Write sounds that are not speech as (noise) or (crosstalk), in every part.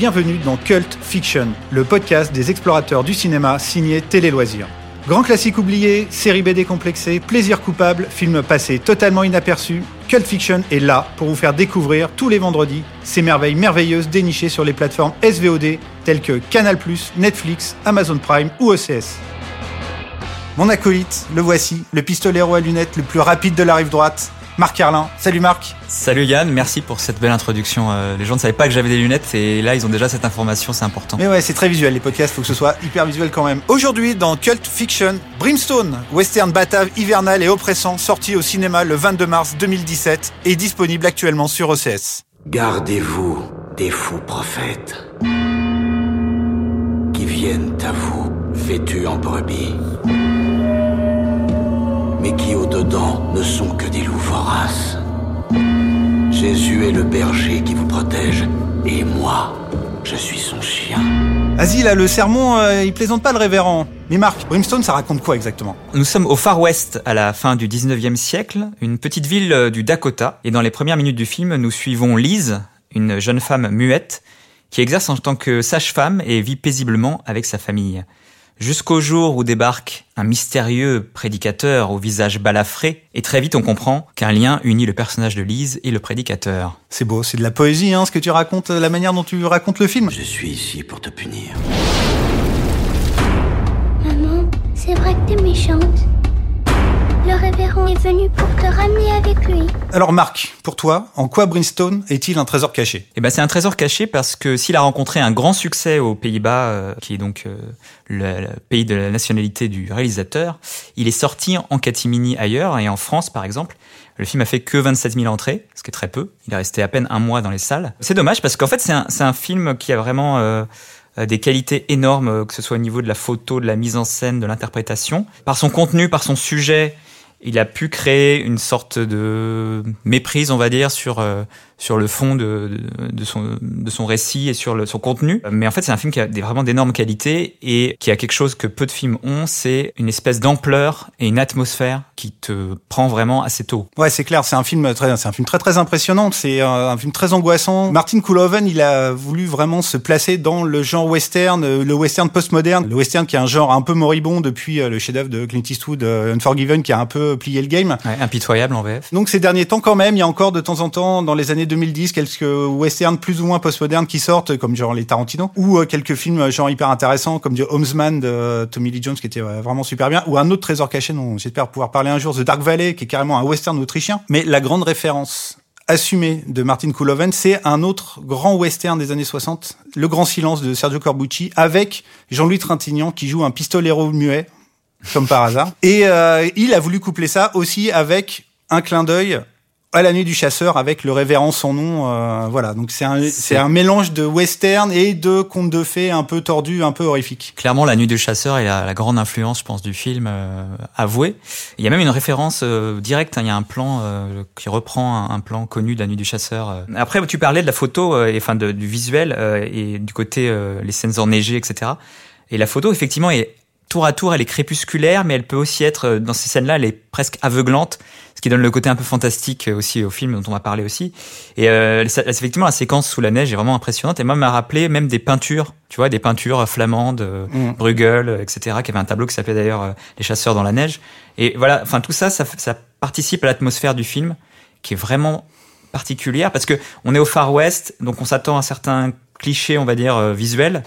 bienvenue dans Cult Fiction, le podcast des explorateurs du cinéma signé Télé Loisirs. Grand classique oublié, série B décomplexée, plaisir coupable, film passé totalement inaperçu, Cult Fiction est là pour vous faire découvrir tous les vendredis ces merveilles merveilleuses dénichées sur les plateformes SVOD telles que Canal+, Netflix, Amazon Prime ou OCS. Mon acolyte, le voici, le pistolero à lunettes le plus rapide de la rive droite, Marc Carlin. Salut Marc. Salut Yann, merci pour cette belle introduction. Euh, les gens ne savaient pas que j'avais des lunettes et là ils ont déjà cette information, c'est important. Mais ouais, c'est très visuel les podcasts, faut que ce soit hyper visuel quand même. Aujourd'hui dans Cult Fiction, Brimstone, western batave hivernal et oppressant, sorti au cinéma le 22 mars 2017 et disponible actuellement sur OCS. Gardez-vous des faux prophètes qui viennent à vous vêtus en brebis mais qui au-dedans ne sont que des loups voraces. Jésus est le berger qui vous protège, et moi, je suis son chien. Vas-y là, le sermon, euh, il plaisante pas le révérend. Mais Marc, Brimstone, ça raconte quoi exactement? Nous sommes au Far West à la fin du 19e siècle, une petite ville euh, du Dakota, et dans les premières minutes du film, nous suivons Lise, une jeune femme muette, qui exerce en tant que sage-femme et vit paisiblement avec sa famille jusqu'au jour où débarque un mystérieux prédicateur au visage balafré, et très vite on comprend qu'un lien unit le personnage de Lise et le prédicateur. C'est beau, c'est de la poésie, hein, ce que tu racontes, la manière dont tu racontes le film. Je suis ici pour te punir. Maman, c'est vrai que t'es méchante. Est venu pour te ramener avec lui. Alors Marc, pour toi, en quoi Brimstone est-il un trésor caché? Eh ben c'est un trésor caché parce que s'il a rencontré un grand succès aux Pays-Bas, euh, qui est donc euh, le, pays de la nationalité du réalisateur, il est sorti en catimini ailleurs et en France par exemple. Le film a fait que 27 000 entrées, ce qui est très peu. Il est resté à peine un mois dans les salles. C'est dommage parce qu'en fait c'est un, un, film qui a vraiment euh, des qualités énormes, que ce soit au niveau de la photo, de la mise en scène, de l'interprétation. Par son contenu, par son sujet, il a pu créer une sorte de méprise, on va dire, sur euh, sur le fond de, de, son, de son récit et sur le, son contenu. Mais en fait, c'est un film qui a des, vraiment d'énormes qualités et qui a quelque chose que peu de films ont, c'est une espèce d'ampleur et une atmosphère qui te prend vraiment assez tôt. Ouais, c'est clair, c'est un film très, c'est un film très très impressionnant. C'est un, film très angoissant. Martin Kulhoven, il a voulu vraiment se placer dans le genre western, euh, le western postmoderne, le western qui est un genre un peu moribond depuis euh, le chef-d'œuvre de Clint Eastwood, euh, Unforgiven, qui a un peu plié le game. Ouais, impitoyable en VF. Donc ces derniers temps, quand même, il y a encore de temps en temps dans les années 2010 quelques westerns plus ou moins postmodernes qui sortent, comme genre les Tarantino, ou euh, quelques films euh, genre hyper intéressants comme The Homesman de euh, Tommy Lee Jones qui était vraiment super bien, ou un autre trésor caché dont j'espère pouvoir parler un jour, The Dark Valley, qui est carrément un western autrichien. Mais la grande référence assumée de Martin Kulhoven, c'est un autre grand western des années 60, Le Grand Silence de Sergio Corbucci, avec Jean-Louis Trintignant qui joue un pistolero muet, comme par hasard. Et il a voulu coupler ça aussi avec un clin d'œil à la nuit du chasseur avec le révérend son nom euh, voilà. Donc c'est un c'est un mélange de western et de contes de fées un peu tordu un peu horrifique clairement la nuit du chasseur est la, la grande influence je pense du film euh, avoué. Il y a même une référence euh, directe hein. il y a un plan euh, qui reprend un, plan connu de la nuit du chasseur après tu parlais de la photo et enfin de, du visuel et du côté les scènes enneigées etc et la photo effectivement est tour à tour elle est crépusculaire mais elle peut aussi être dans ces scènes là elle est presque aveuglante ce qui donne le côté un peu fantastique aussi au film dont on va parler aussi. Et euh, effectivement, la séquence sous la neige est vraiment impressionnante. Et moi, m'a rappelé même des peintures, tu vois, des peintures flamandes, euh, mm. Bruegel, etc., qui avait un tableau qui s'appelait d'ailleurs euh, Les chasseurs dans la neige. Et voilà, enfin tout ça, ça, ça participe à l'atmosphère du film, qui est vraiment particulière parce que on est au Far West, donc on s'attend à certains clichés, on va dire, euh, visuels.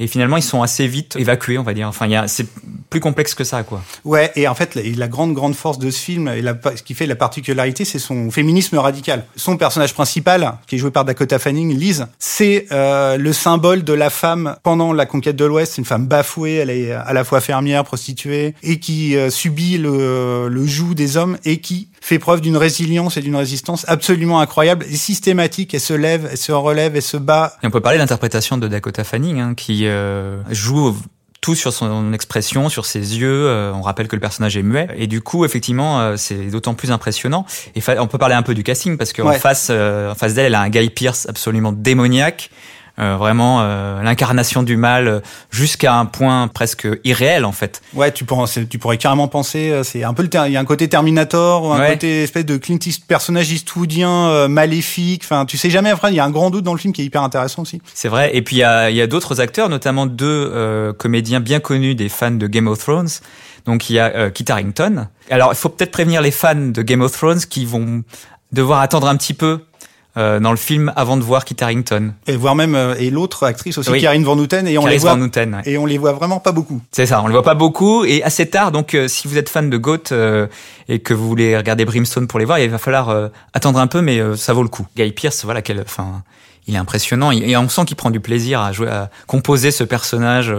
Et finalement, ils sont assez vite évacués, on va dire. Enfin, il y a, c'est plus complexe que ça, quoi. Ouais, et en fait, la, la grande, grande force de ce film, et la, ce qui fait la particularité, c'est son féminisme radical. Son personnage principal, qui est joué par Dakota Fanning, Liz, c'est euh, le symbole de la femme pendant la conquête de l'Ouest. C'est une femme bafouée, elle est à la fois fermière, prostituée, et qui euh, subit le, le joug des hommes, et qui fait preuve d'une résilience et d'une résistance absolument incroyable et systématique. Elle se lève, elle se relève, elle se bat. Et on peut parler de l'interprétation de Dakota Fanning, hein, qui euh, joue tout sur son expression, sur ses yeux. Euh, on rappelle que le personnage est muet. Et du coup, effectivement, euh, c'est d'autant plus impressionnant. Et on peut parler un peu du casting parce qu'en face, en face d'elle, elle a un Guy Pierce absolument démoniaque. Euh, vraiment euh, l'incarnation du mal euh, jusqu'à un point presque irréel en fait. Ouais, tu pourrais, tu pourrais carrément penser, c'est un peu le, il y a un côté Terminator, ou un Ouais. côté espèce de Clint Eastwood, personnage eastwoodien euh, maléfique. Enfin, tu sais jamais. Après, il y a un grand doute dans le film qui est hyper intéressant aussi. C'est vrai. Et puis il y a, y a d'autres acteurs, notamment deux euh, comédiens bien connus des fans de Game of Thrones. Donc il y a euh, Kit Harington. Alors il faut peut-être prévenir les fans de Game of Thrones qui vont devoir attendre un petit peu euh, dans le film avant de voir Kit Harington. Et voire même euh, et l'autre actrice aussi, Oui. Karine Van Houten, et on les voit Van Houten, ouais. et on les voit vraiment pas beaucoup. C'est ça, on le voit pas beaucoup et assez tard. Donc, euh, si vous êtes fan de Goat euh, et que vous voulez regarder Brimstone pour les voir, il va falloir euh, attendre un peu, mais euh, ça vaut le coup. Guy Pearce, voilà, quel, enfin, il est impressionnant et, et on sent qu'il prend du plaisir à jouer, à composer ce personnage.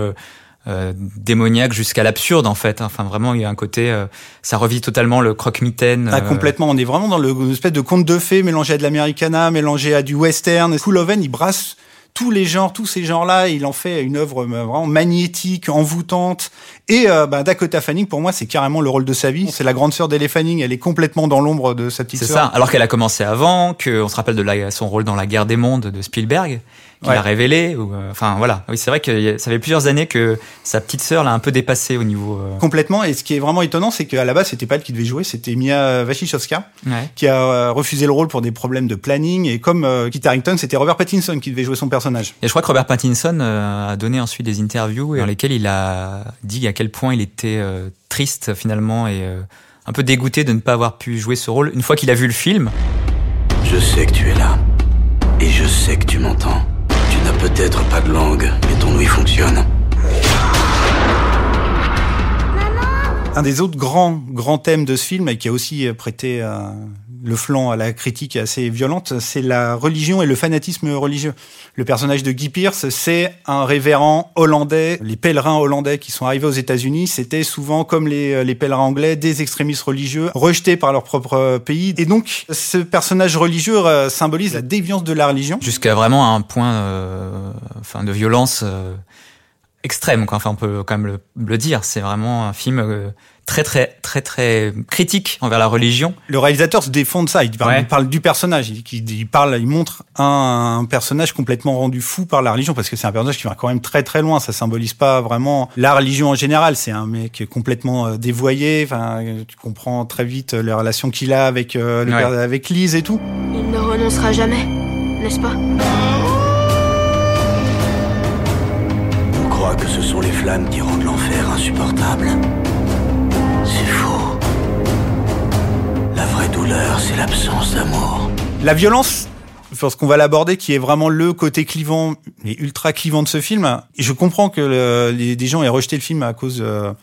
Euh, démoniaque jusqu'à l'absurde en fait. Enfin vraiment il y a un côté, euh, ça revit totalement le croque-mitaine. Ah, euh, complètement. On est vraiment dans le une espèce de conte de fées mélangé à de l'americana, mélangé à du western. Cooloven, il brasse tous les genres, tous ces genres-là. Il en fait une œuvre vraiment magnétique, envoûtante. Et bah, Dakota Fanning, pour moi, c'est carrément le rôle de sa vie. C'est la grande sœur d'Elle Fanning. Elle est complètement dans l'ombre de sa petite C'est sœur. ça. Alors qu'elle a commencé avant, qu'on se rappelle de la- son rôle dans La Guerre des Mondes de Spielberg, qu'il Ouais. a révélé. Ou, euh, enfin voilà. Oui, c'est vrai que ça fait plusieurs années que sa petite sœur l'a un peu dépassé au niveau. euh, Complètement. Et ce qui est vraiment étonnant, c'est qu'à la base, c'était pas elle qui devait jouer, c'était Mia Wasikowska, Ouais. qui a euh, refusé le rôle pour des problèmes de planning. Et comme euh, Kit Harington, c'était Robert Pattinson qui devait jouer son personnage. Et je crois que Robert Pattinson euh, a donné ensuite des interviews dans lesquelles il a dit à quel point il était euh, triste finalement et euh, un peu dégoûté de ne pas avoir pu jouer ce rôle une fois qu'il a vu le film. Je sais que tu es là. Et je sais que tu m'entends. Peut-être pas de langue, mais ton ouïe fonctionne. Un des autres grands, grands thèmes de ce film, et qui a aussi euh, prêté euh, le flanc à la critique assez violente, c'est la religion et le fanatisme religieux. Le personnage de Guy Pearce, c'est un révérend hollandais. Les pèlerins hollandais qui sont arrivés aux États-Unis, c'était souvent, comme les, euh, les pèlerins anglais, des extrémistes religieux rejetés par leur propre pays. Et donc, ce personnage religieux symbolise la déviance de la religion. Jusqu'à vraiment un point euh, enfin, de violence extrême. Quoi. Enfin, on peut quand même le, le dire. C'est vraiment un film euh, très très très très critique envers la religion. Le réalisateur se défend de ça. Il parle, Ouais. il parle du personnage. Il, parle, il montre un, un personnage complètement rendu fou par la religion parce que c'est un personnage qui va quand même très très loin. Ça symbolise pas vraiment la religion en général. C'est un mec complètement euh, dévoyé. Enfin, euh, tu comprends très vite euh, les relations qu'il a avec euh, le Ouais. père- avec Lise et tout. Il ne renoncera jamais, n'est-ce pas? Ce sont les flammes qui rendent l'enfer insupportable. C'est faux. La vraie douleur, c'est l'absence d'amour. La violence, parce qu'on va l'aborder, qui est vraiment le côté clivant et ultra clivant de ce film. Je comprends que des gens aient rejeté le film à cause euh,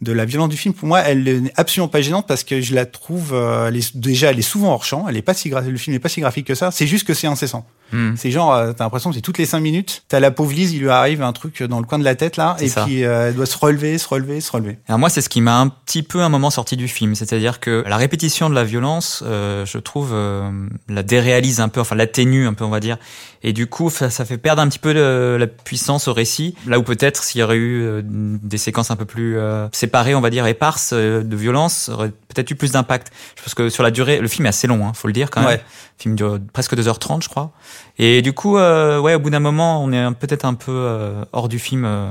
de la violence du film. Pour moi, elle n'est absolument pas gênante parce que je la trouve, euh, déjà, elle est souvent hors champ. Elle le film n'est pas si graphique que ça. C'est juste que c'est incessant. Hmm. C'est genre, euh, t'as l'impression que c'est toutes les cinq minutes. T'as la pauvre Lise, il lui arrive un truc dans le coin de la tête là, et ça. puis euh, elle doit se relever, se relever, se relever. Alors moi, c'est ce qui m'a un petit peu un moment sorti du film, c'est-à-dire que la répétition de la violence, euh, je trouve, euh, la déréalise un peu, enfin l'atténue un peu, on va dire, et du coup, ça, ça fait perdre un petit peu de- la puissance au récit. Là où peut-être s'il y aurait eu euh, des séquences un peu plus euh, séparées, on va dire éparses de violence, aurait peut-être eu plus d'impact. Je pense que sur la durée, le film est assez long, hein, faut le dire quand même. Ouais. Le film dure presque 2h30, je crois. Et du coup, euh, ouais, au bout d'un moment, on est peut-être un peu euh, hors du film euh,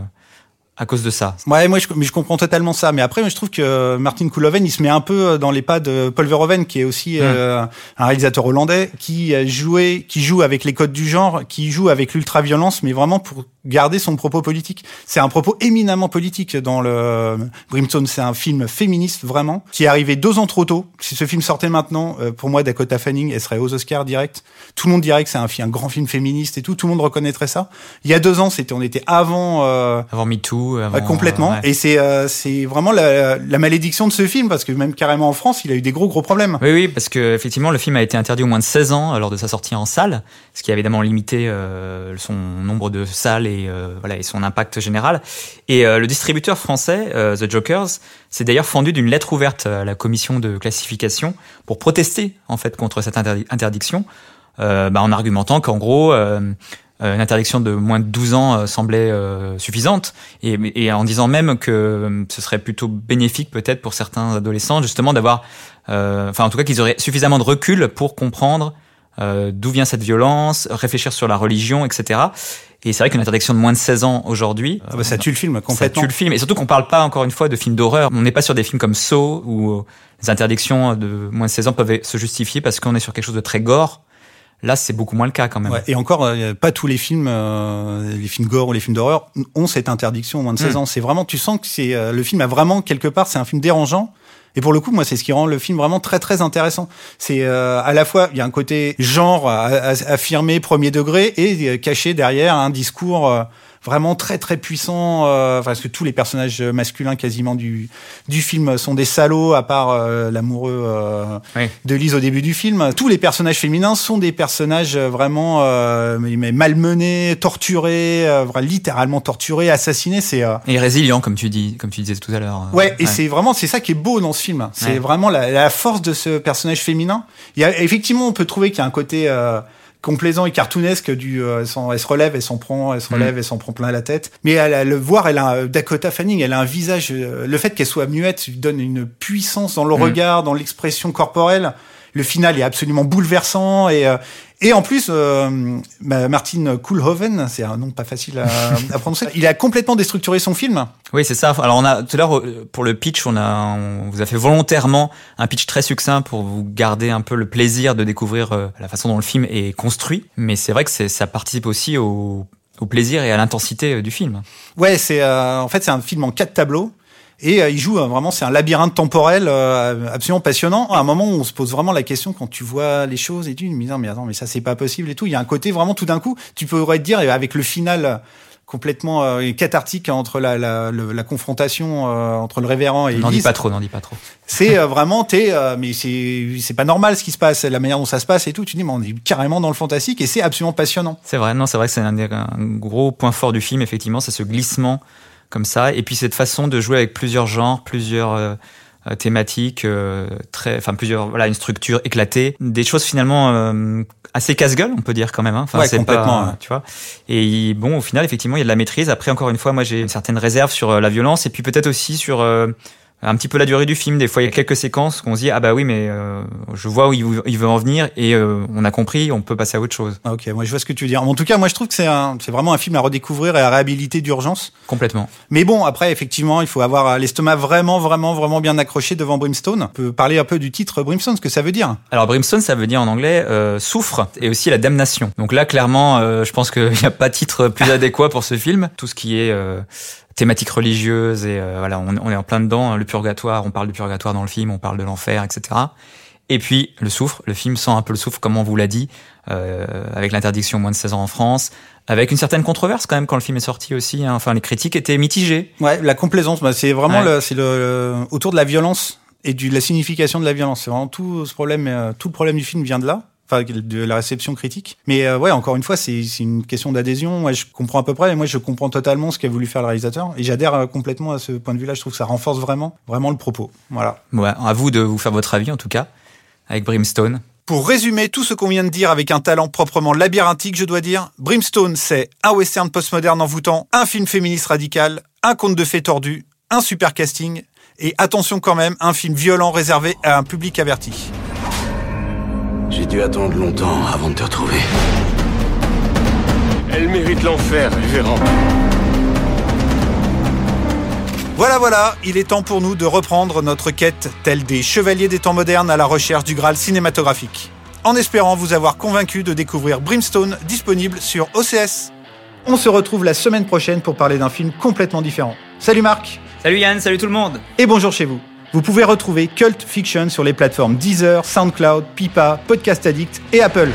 à cause de ça. Ouais, moi je, mais je comprends totalement ça. Mais après, moi, je trouve que Martin Koolhoven, il se met un peu dans les pas de Paul Verhoeven, qui est aussi euh, un réalisateur hollandais, qui a joué, qui joue avec les codes du genre, qui joue avec l'ultra-violence, mais vraiment pour garder son propos politique. C'est un propos éminemment politique dans le Brimstone. C'est un film féministe vraiment, qui est arrivé deux ans trop tôt. Si ce film sortait maintenant, euh, pour moi, Dakota Fanning, elle serait aux Oscars direct. Tout le monde dirait que c'est un, un grand film féministe et tout. Tout le monde reconnaîtrait ça. Il y a deux ans, c'était, on était avant. euh, Avant MeToo, avant, complètement. euh, ouais. Et c'est euh, c'est vraiment la, la malédiction de ce film parce que même carrément en France, il a eu des gros gros problèmes. Oui, oui, parce que effectivement, le film a été interdit au moins de 16 ans lors de sa sortie en salle, ce qui a évidemment limité euh, son nombre de salles et euh, voilà et son impact général. Et euh, le distributeur français, euh, The Jokers, s'est d'ailleurs fendu d'une lettre ouverte à la commission de classification pour protester en fait contre cette interdi- interdiction, euh, bah, en argumentant qu'en gros. euh, une interdiction de moins de 12 ans euh, semblait euh, suffisante et, et en disant même que euh, ce serait plutôt bénéfique peut-être pour certains adolescents justement d'avoir euh, enfin en tout cas qu'ils auraient suffisamment de recul pour comprendre euh, d'où vient cette violence, réfléchir sur la religion, etc. Et c'est vrai qu'une interdiction de moins de 16 ans aujourd'hui, ah bah, ça tue le film complètement. Ça tue le film. Et surtout qu'on parle pas encore une fois de films d'horreur. On n'est pas sur des films comme Saw où les interdictions de moins de 16 ans peuvent se justifier parce qu'on est sur quelque chose de très gore. Là, c'est beaucoup moins le cas quand même. Ouais, et encore, euh, pas tous les films, euh, les films gore ou les films d'horreur ont cette interdiction au moins de 16 hmm. ans. C'est vraiment, tu sens que c'est euh, le film a vraiment quelque part, c'est un film dérangeant. Et pour le coup, moi, c'est ce qui rend le film vraiment très très intéressant. C'est à la fois, il y a un côté genre affirmé premier degré et caché derrière un discours vraiment très très puissant euh, parce que tous les personnages masculins quasiment du du film sont des salauds à part euh, l'amoureux euh, de Lise au début du film. Tous les personnages féminins sont des personnages vraiment mais malmenés torturés littéralement torturés assassinés. C'est et résilients comme tu dis comme tu disais tout à l'heure ouais, et c'est vraiment c'est ça qui est beau dans ce film. C'est vraiment la, la, force de ce personnage féminin. Il y a effectivement on peut trouver qu'il y a un côté complaisant et cartoonesque du euh, elle se relève elle s'en prend elle se relève mm. elle s'en prend plein la tête mais elle, le voir elle a Dakota Fanning elle a un visage euh, le fait qu'elle soit muette lui donne une puissance dans le mm. regard dans l'expression corporelle le final est absolument bouleversant et euh, et en plus, euh, Martin Koolhoven, c'est un nom pas facile (laughs) à, prononcer, il a complètement déstructuré son film. Oui, c'est ça. Alors on a tout à l'heure pour le pitch, on a on vous a fait volontairement un pitch très succinct pour vous garder un peu le plaisir de découvrir euh, la façon dont le film est construit. Mais c'est vrai que ça participe aussi au, au plaisir et à l'intensité du film. Ouais, c'est en fait c'est un film en quatre tableaux et euh, il joue euh, vraiment, c'est un labyrinthe temporel euh, absolument passionnant. À un moment où on se pose vraiment la question quand tu vois les choses et tu dis mais mais attends, mais ça c'est pas possible et tout. Il y a un côté vraiment tout d'un coup, tu pourrais te dire avec le final complètement cathartique entre la, la, la, confrontation entre le révérend et n'en dis pas trop n'en dis pas trop c'est vraiment t'es mais c'est c'est pas normal ce qui se passe la manière dont ça se passe et tout tu dis mais on est carrément dans le fantastique et c'est absolument passionnant c'est vrai non c'est vrai que c'est un, un, gros point fort du film effectivement c'est ce glissement comme ça. Et puis cette façon de jouer avec plusieurs genres, plusieurs euh, euh, thématiques, euh, très, enfin plusieurs, voilà, une structure éclatée, des choses finalement assez casse-gueule, on peut dire quand même. Hein. Enfin, c'est pas, tu vois. Et bon, au final, effectivement, il y a de la maîtrise. Après, encore une fois, moi, j'ai une certaine réserve sur la violence et puis peut-être aussi sur un petit peu la durée du film. Des fois, il y a quelques séquences qu'on se dit ah bah oui, mais euh, je vois où il veut, en venir et euh, on a compris, on peut passer à autre chose. Ah, ok, moi je vois ce que tu veux dire. En tout cas, moi je trouve que c'est c'est vraiment un film à redécouvrir et à réhabiliter d'urgence. Complètement. Mais bon, après effectivement, il faut avoir l'estomac vraiment, vraiment, vraiment bien accroché devant Brimstone. On peut parler un peu du titre Brimstone, ce que ça veut dire. Alors Brimstone, ça veut dire en anglais euh, souffre et aussi la damnation. Donc là, clairement, je pense qu'il n'y a pas titre plus adéquat pour ce film. Tout ce qui est thématiques religieuses et euh, voilà, on, on, est en plein dedans. Hein. Le purgatoire, on parle du purgatoire dans le film, on parle de l'enfer, etc. Et puis le souffre, le film sent un peu le souffre, comme on vous l'a dit, euh, avec l'interdiction moins de 16 ans en France, avec une certaine controverse quand même quand le film est sorti aussi. Hein. Enfin, les critiques étaient mitigées. Ouais, la complaisance, bah, c'est vraiment le, c'est le, autour de la violence et de la signification de la violence. C'est vraiment tout ce problème, euh, tout le problème du film vient de là enfin de la réception critique. Mais euh, ouais, encore une fois, c'est une question d'adhésion. Moi, je comprends à peu près, et moi, je comprends totalement ce qu'a voulu faire le réalisateur, et j'adhère euh, complètement à ce point de vue-là. Je trouve que ça renforce vraiment, vraiment le propos. Voilà. Ouais, à vous de vous faire votre avis, en tout cas, avec Brimstone. Pour résumer tout ce qu'on vient de dire avec un talent proprement labyrinthique, je dois dire, Brimstone, c'est un western postmoderne envoûtant, un film féministe radical, un conte de fées tordu, un super casting, et attention quand même, un film violent réservé à un public averti. J'ai dû attendre longtemps avant de te retrouver. Elle mérite l'enfer, révérend. Voilà, voilà, il est temps pour nous de reprendre notre quête, telle des chevaliers des temps modernes à la recherche du Graal cinématographique. En espérant vous avoir convaincu de découvrir Brimstone, disponible sur OCS. On se retrouve la semaine prochaine pour parler d'un film complètement différent. Salut Marc Salut Yann, salut tout le monde Et bonjour chez vous vous pouvez retrouver Cult Fiction sur les plateformes Deezer, SoundCloud, Pipa, Podcast Addict et Apple.